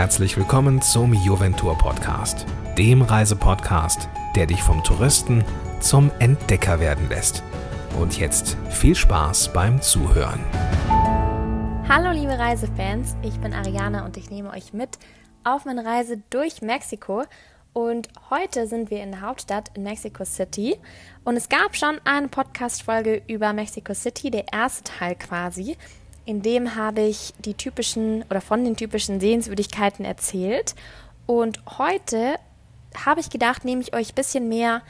herzlich willkommen zum Juventur Podcast, dem Reisepodcast, der dich vom Touristen zum Entdecker werden lässt. Und jetzt viel Spaß beim Zuhören. Hallo liebe Reisefans, ich bin Ariana und ich nehme euch mit auf meine Reise durch Mexiko. Und heute sind wir in der Hauptstadt in Mexico City. Und es gab schon eine Podcast-Folge über Mexico City, der erste Teil quasi. In dem habe ich die typischen oder von den typischen Sehenswürdigkeiten erzählt. Und heute habe ich gedacht, nehme ich euch ein bisschen mehr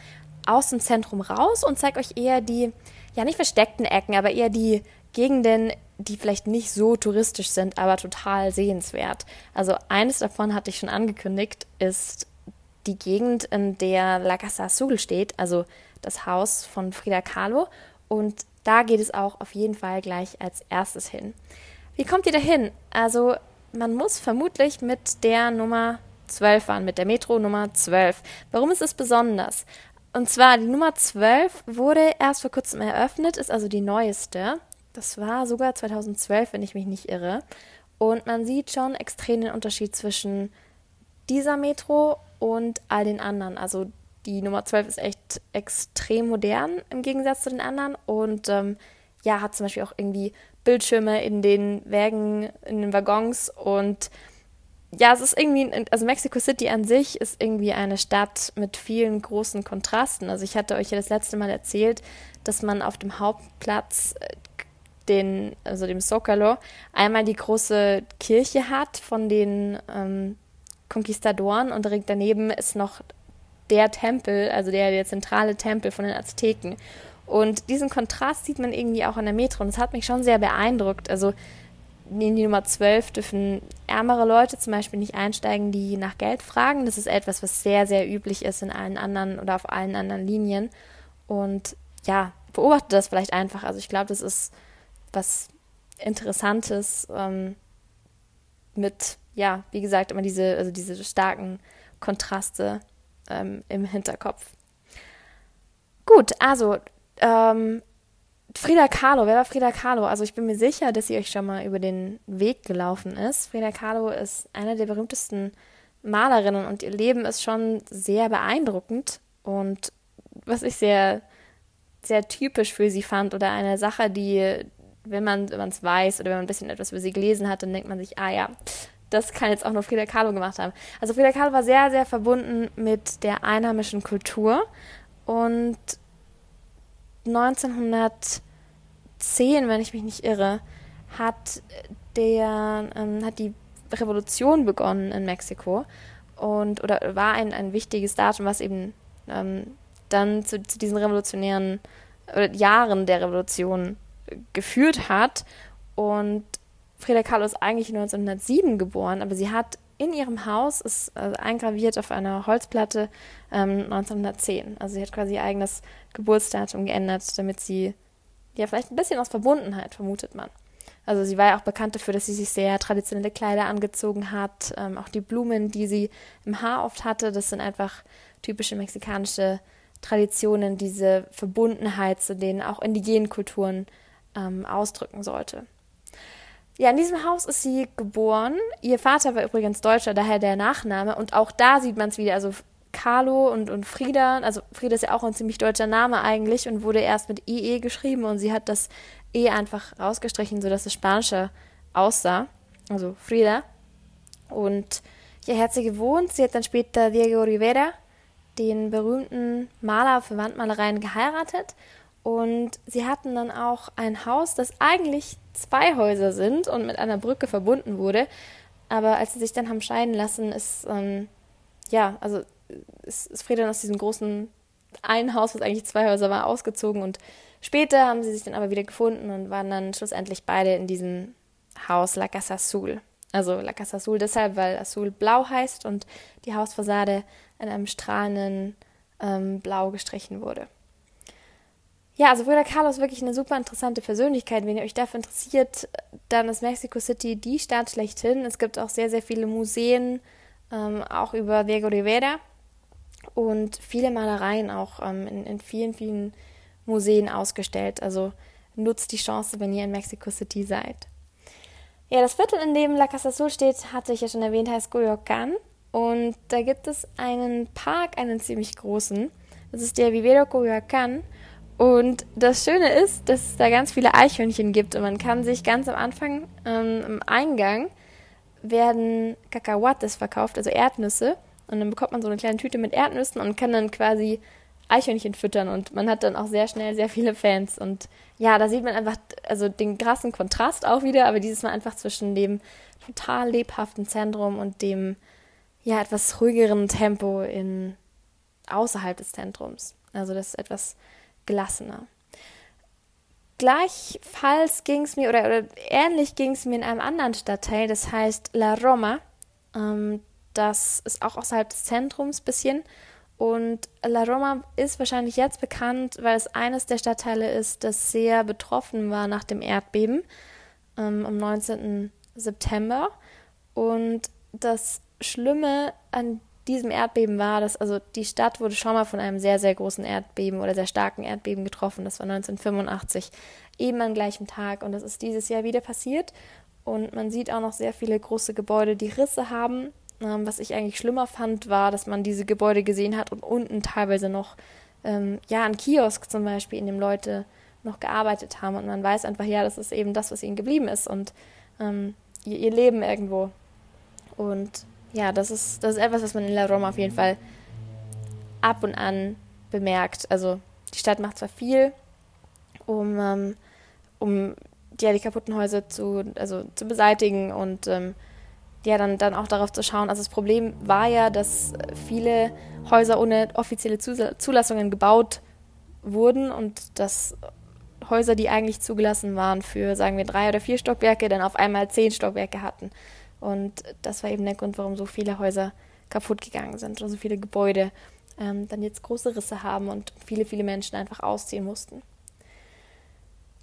aus dem Zentrum raus und zeige euch eher die, ja nicht versteckten Ecken, aber eher die Gegenden, die vielleicht nicht so touristisch sind, aber total sehenswert. Also eines davon hatte ich schon angekündigt, ist die Gegend, in der La Casa Azul steht, also das Haus von Frida Kahlo. Und da geht es auch auf jeden Fall gleich als erstes hin. Wie kommt ihr dahin? Also man muss vermutlich mit der Nummer 12 fahren, mit der Metro Nummer 12. Warum ist es besonders? Und zwar die Nummer 12 wurde erst vor kurzem eröffnet, ist also die neueste. Das war sogar 2012, wenn ich mich nicht irre. Und man sieht schon extrem den Unterschied zwischen dieser Metro und all den anderen. Also die Nummer 12 ist echt extrem modern im Gegensatz zu den anderen und ähm, ja, hat zum Beispiel auch irgendwie Bildschirme in den Wägen, in den Waggons und ja, es ist irgendwie, also Mexico City an sich ist irgendwie eine Stadt mit vielen großen Kontrasten. Also ich hatte euch ja das letzte Mal erzählt, dass man auf dem Hauptplatz äh, den, also dem Zocalo, einmal die große Kirche hat von den ähm, Konquistadoren und direkt daneben ist noch der Tempel, also der, der zentrale Tempel von den Azteken. Und diesen Kontrast sieht man irgendwie auch an der Metro und das hat mich schon sehr beeindruckt. Also in die Nummer 12 dürfen ärmere Leute zum Beispiel nicht einsteigen, die nach Geld fragen. Das ist etwas, was sehr, sehr üblich ist in allen anderen oder auf allen anderen Linien. Und ja, beobachtet das vielleicht einfach. Also ich glaube, das ist was Interessantes ähm, mit, ja, wie gesagt, immer diese, also diese starken Kontraste ähm, im Hinterkopf. Gut, also ähm, Frida Kahlo, wer war Frida Kahlo? Also ich bin mir sicher, dass sie euch schon mal über den Weg gelaufen ist. Frida Kahlo ist eine der berühmtesten Malerinnen und ihr Leben ist schon sehr beeindruckend und was ich sehr, sehr typisch für sie fand oder eine Sache, die, wenn man es weiß oder wenn man ein bisschen etwas über sie gelesen hat, dann denkt man sich, ah ja, das kann jetzt auch nur Frida Kahlo gemacht haben. Also Frida Kahlo war sehr, sehr verbunden mit der einheimischen Kultur. Und 1910, wenn ich mich nicht irre, hat der ähm, hat die Revolution begonnen in Mexiko. Und oder war ein, ein wichtiges Datum, was eben ähm, dann zu, zu diesen revolutionären oder Jahren der Revolution geführt hat. Und Frida Kahlo ist eigentlich 1907 geboren, aber sie hat in ihrem Haus, ist äh, eingraviert auf einer Holzplatte, ähm, 1910. Also sie hat quasi ihr eigenes Geburtsdatum geändert, damit sie ja vielleicht ein bisschen aus Verbundenheit, vermutet man. Also sie war ja auch bekannt dafür, dass sie sich sehr traditionelle Kleider angezogen hat. Ähm, auch die Blumen, die sie im Haar oft hatte, das sind einfach typische mexikanische Traditionen, diese Verbundenheit zu den auch indigenen Kulturen ähm, ausdrücken sollte. Ja, in diesem Haus ist sie geboren. Ihr Vater war übrigens Deutscher, daher der Nachname. Und auch da sieht man es wieder. Also Carlo und, und Frieda, also Frieda ist ja auch ein ziemlich deutscher Name eigentlich und wurde erst mit IE geschrieben und sie hat das E einfach rausgestrichen, sodass es spanischer aussah. Also Frieda. Und ja, hat sie gewohnt. Sie hat dann später Diego Rivera, den berühmten Maler für Wandmalereien, geheiratet. Und sie hatten dann auch ein Haus, das eigentlich zwei Häuser sind und mit einer Brücke verbunden wurde. Aber als sie sich dann haben scheiden lassen, ist, ähm, ja, also ist, ist Frieda aus diesem großen einen Haus, was eigentlich zwei Häuser war, ausgezogen. Und später haben sie sich dann aber wieder gefunden und waren dann schlussendlich beide in diesem Haus La Casa Azul. Also La Casa Azul deshalb, weil Azul blau heißt und die Hausfassade in einem strahlenden ähm, Blau gestrichen wurde. Ja, also Kahlo ist wirklich eine super interessante Persönlichkeit. Wenn ihr euch dafür interessiert, dann ist Mexico City die Stadt schlechthin. Es gibt auch sehr, sehr viele Museen, ähm, auch über Diego Rivera und viele Malereien auch ähm, in, in vielen, vielen Museen ausgestellt. Also nutzt die Chance, wenn ihr in Mexico City seid. Ja, das Viertel, in dem La Casa Azul steht, hatte ich ja schon erwähnt, heißt Coyoacán. Und da gibt es einen Park, einen ziemlich großen. Das ist der Vivero Coyoacán. Und das Schöne ist, dass es da ganz viele Eichhörnchen gibt und man kann sich ganz am Anfang ähm, im Eingang werden Kakahuates verkauft, also Erdnüsse. Und dann bekommt man so eine kleine Tüte mit Erdnüssen und kann dann quasi Eichhörnchen füttern und man hat dann auch sehr schnell sehr viele Fans. Und ja, da sieht man einfach also den krassen Kontrast auch wieder, aber dieses Mal einfach zwischen dem total lebhaften Zentrum und dem ja etwas ruhigeren Tempo in außerhalb des Zentrums. Also das ist etwas gelassener. Gleichfalls ging es mir, oder, oder ähnlich ging es mir in einem anderen Stadtteil, das heißt La Roma. Ähm, das ist auch außerhalb des Zentrums ein bisschen. Und La Roma ist wahrscheinlich jetzt bekannt, weil es eines der Stadtteile ist, das sehr betroffen war nach dem Erdbeben ähm, am 19. September. Und das Schlimme an diesem Erdbeben war, dass also die Stadt wurde schon mal von einem sehr, sehr großen Erdbeben oder sehr starken Erdbeben getroffen. Das war 1985, eben am gleichen Tag. Und das ist dieses Jahr wieder passiert. Und man sieht auch noch sehr viele große Gebäude, die Risse haben. Ähm, was ich eigentlich schlimmer fand, war, dass man diese Gebäude gesehen hat und unten teilweise noch, ähm, ja, ein Kiosk zum Beispiel, in dem Leute noch gearbeitet haben. Und man weiß einfach, ja, das ist eben das, was ihnen geblieben ist und ähm, ihr, ihr Leben irgendwo. Und ja, das ist, das ist etwas, was man in La Roma auf jeden Fall ab und an bemerkt. Also die Stadt macht zwar viel, um, ähm, um ja, die kaputten Häuser zu, also, zu beseitigen und ähm, ja, dann, dann auch darauf zu schauen. Also das Problem war ja, dass viele Häuser ohne offizielle Zulassungen gebaut wurden und dass Häuser, die eigentlich zugelassen waren für, sagen wir, drei oder vier Stockwerke, dann auf einmal zehn Stockwerke hatten. Und das war eben der Grund, warum so viele Häuser kaputt gegangen sind und so viele Gebäude ähm, dann jetzt große Risse haben und viele, viele Menschen einfach ausziehen mussten.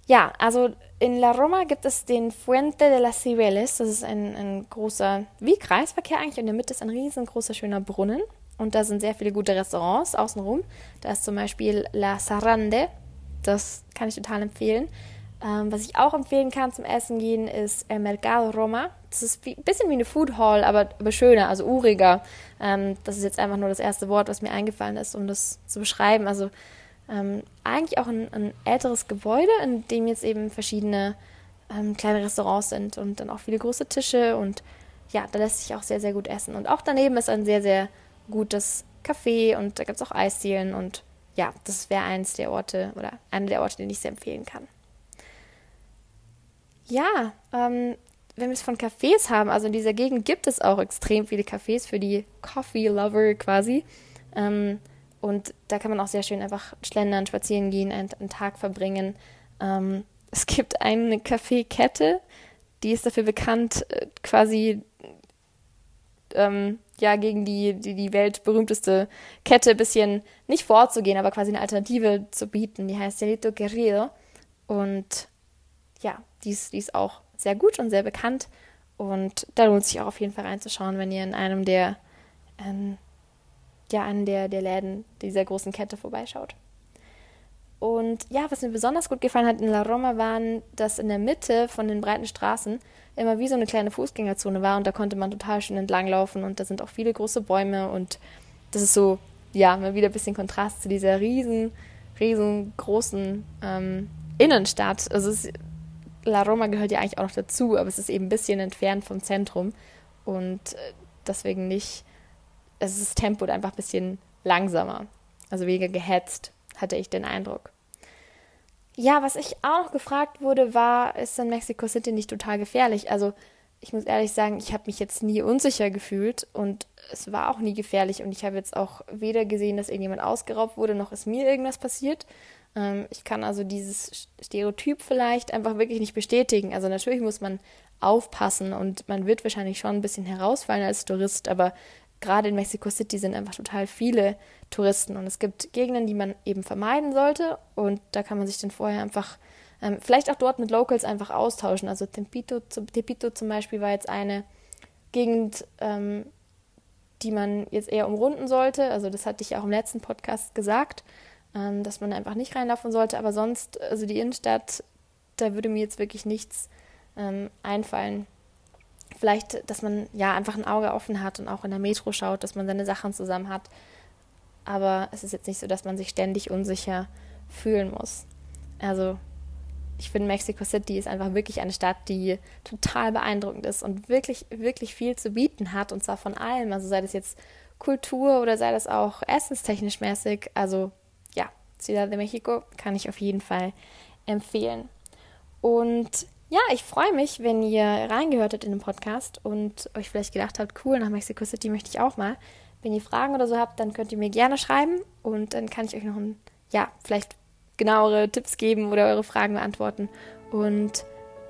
Ja, also in La Roma gibt es den Fuente de las Cibeles. Das ist ein, ein großer, wie Kreisverkehr eigentlich. Und in der Mitte ist ein riesengroßer, schöner Brunnen. Und da sind sehr viele gute Restaurants außenrum. Da ist zum Beispiel La Sarande. Das kann ich total empfehlen. Ähm, was ich auch empfehlen kann zum Essen gehen, ist El Mercado Roma. Das ist ein bisschen wie eine Food Hall, aber, aber schöner, also uriger. Ähm, das ist jetzt einfach nur das erste Wort, was mir eingefallen ist, um das zu beschreiben. Also ähm, eigentlich auch ein, ein, älteres Gebäude, in dem jetzt eben verschiedene ähm, kleine Restaurants sind und dann auch viele große Tische und ja, da lässt sich auch sehr, sehr gut essen. Und auch daneben ist ein sehr, sehr gutes Café und da gibt es auch Eisdielen und ja, das wäre eins der Orte oder einer der Orte, den ich sehr empfehlen kann. Ja, ähm, wenn wir es von Cafés haben, also in dieser Gegend gibt es auch extrem viele Cafés für die Coffee Lover quasi. Ähm, und da kann man auch sehr schön einfach schlendern, spazieren gehen, einen, einen Tag verbringen. Ähm, es gibt eine Kaffeekette, die ist dafür bekannt, äh, quasi ähm, ja gegen die, die, die weltberühmteste Kette ein bisschen nicht vorzugehen, aber quasi eine Alternative zu bieten. Die heißt Delito Querido. Und ja, die ist, die ist auch sehr gut und sehr bekannt. Und da lohnt sich auch auf jeden Fall reinzuschauen, wenn ihr in einem der, ähm, ja, einen der, der Läden dieser großen Kette vorbeischaut. Und ja, was mir besonders gut gefallen hat in La Roma waren, dass in der Mitte von den breiten Straßen immer wie so eine kleine Fußgängerzone war und da konnte man total schön entlanglaufen und da sind auch viele große Bäume und das ist so, ja, mal wieder ein bisschen Kontrast zu dieser riesen, riesengroßen ähm, Innenstadt. Also es ist La Roma gehört ja eigentlich auch noch dazu, aber es ist eben ein bisschen entfernt vom Zentrum und äh, deswegen nicht, es ist das Tempo einfach ein bisschen langsamer, also weniger gehetzt, hatte ich den Eindruck. Ja, was ich auch noch gefragt wurde, war, ist in Mexico City nicht total gefährlich? Also ich muss ehrlich sagen, ich habe mich jetzt nie unsicher gefühlt und es war auch nie gefährlich und ich habe jetzt auch weder gesehen, dass irgendjemand ausgeraubt wurde, noch ist mir irgendwas passiert. Ähm, ich kann also dieses Stereotyp vielleicht einfach wirklich nicht bestätigen. Also natürlich muss man aufpassen und man wird wahrscheinlich schon ein bisschen herausfallen als Tourist, aber gerade in Mexico City sind einfach total viele Touristen und es gibt Gegenden, die man eben vermeiden sollte und da kann man sich dann vorher einfach ähm, vielleicht auch dort mit Locals einfach austauschen. Also Tepito, Tepito zum Beispiel war jetzt eine Gegend, ähm, die man jetzt eher umrunden sollte. Also das hatte ich auch im letzten Podcast gesagt ähm, dass man einfach nicht reinlaufen sollte. Aber sonst, also die Innenstadt, da würde mir jetzt wirklich nichts ähm, einfallen, vielleicht, dass man ja einfach ein Auge offen hat und auch in der Metro schaut, dass man seine Sachen zusammen hat. Aber es ist jetzt nicht so, dass man sich ständig unsicher fühlen muss. Also ich finde, Mexico City ist einfach wirklich eine Stadt, die total beeindruckend ist und wirklich, wirklich viel zu bieten hat. Und zwar von allem. Also sei das jetzt Kultur oder sei das auch essenstechnisch mäßig. Also Ciudad de Mexico kann ich auf jeden Fall empfehlen. Und ja, ich freue mich, wenn ihr reingehört habt in den Podcast und euch vielleicht gedacht habt, cool, nach Mexico City möchte ich auch mal. Wenn ihr Fragen oder so habt, dann könnt ihr mir gerne schreiben und dann kann ich euch noch ein, ja, vielleicht genauere Tipps geben oder eure Fragen beantworten. Und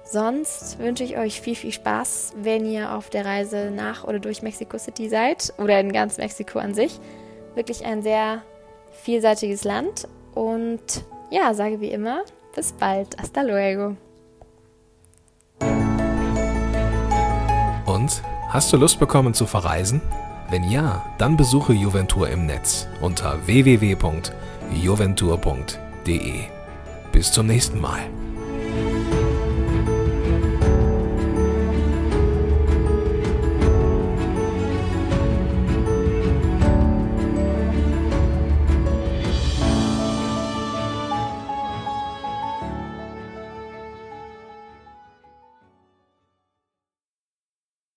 sonst wünsche ich euch viel, viel Spaß, wenn ihr auf der Reise nach oder durch Mexico City seid oder in ganz Mexiko an sich. Wirklich ein sehr vielseitiges Land und ja, sage wie immer, bis bald. Hasta luego. Und hast du Lust bekommen zu verreisen? Wenn ja, dann besuche Juventur im Netz unter www.juventur.de. Bis zum nächsten Mal.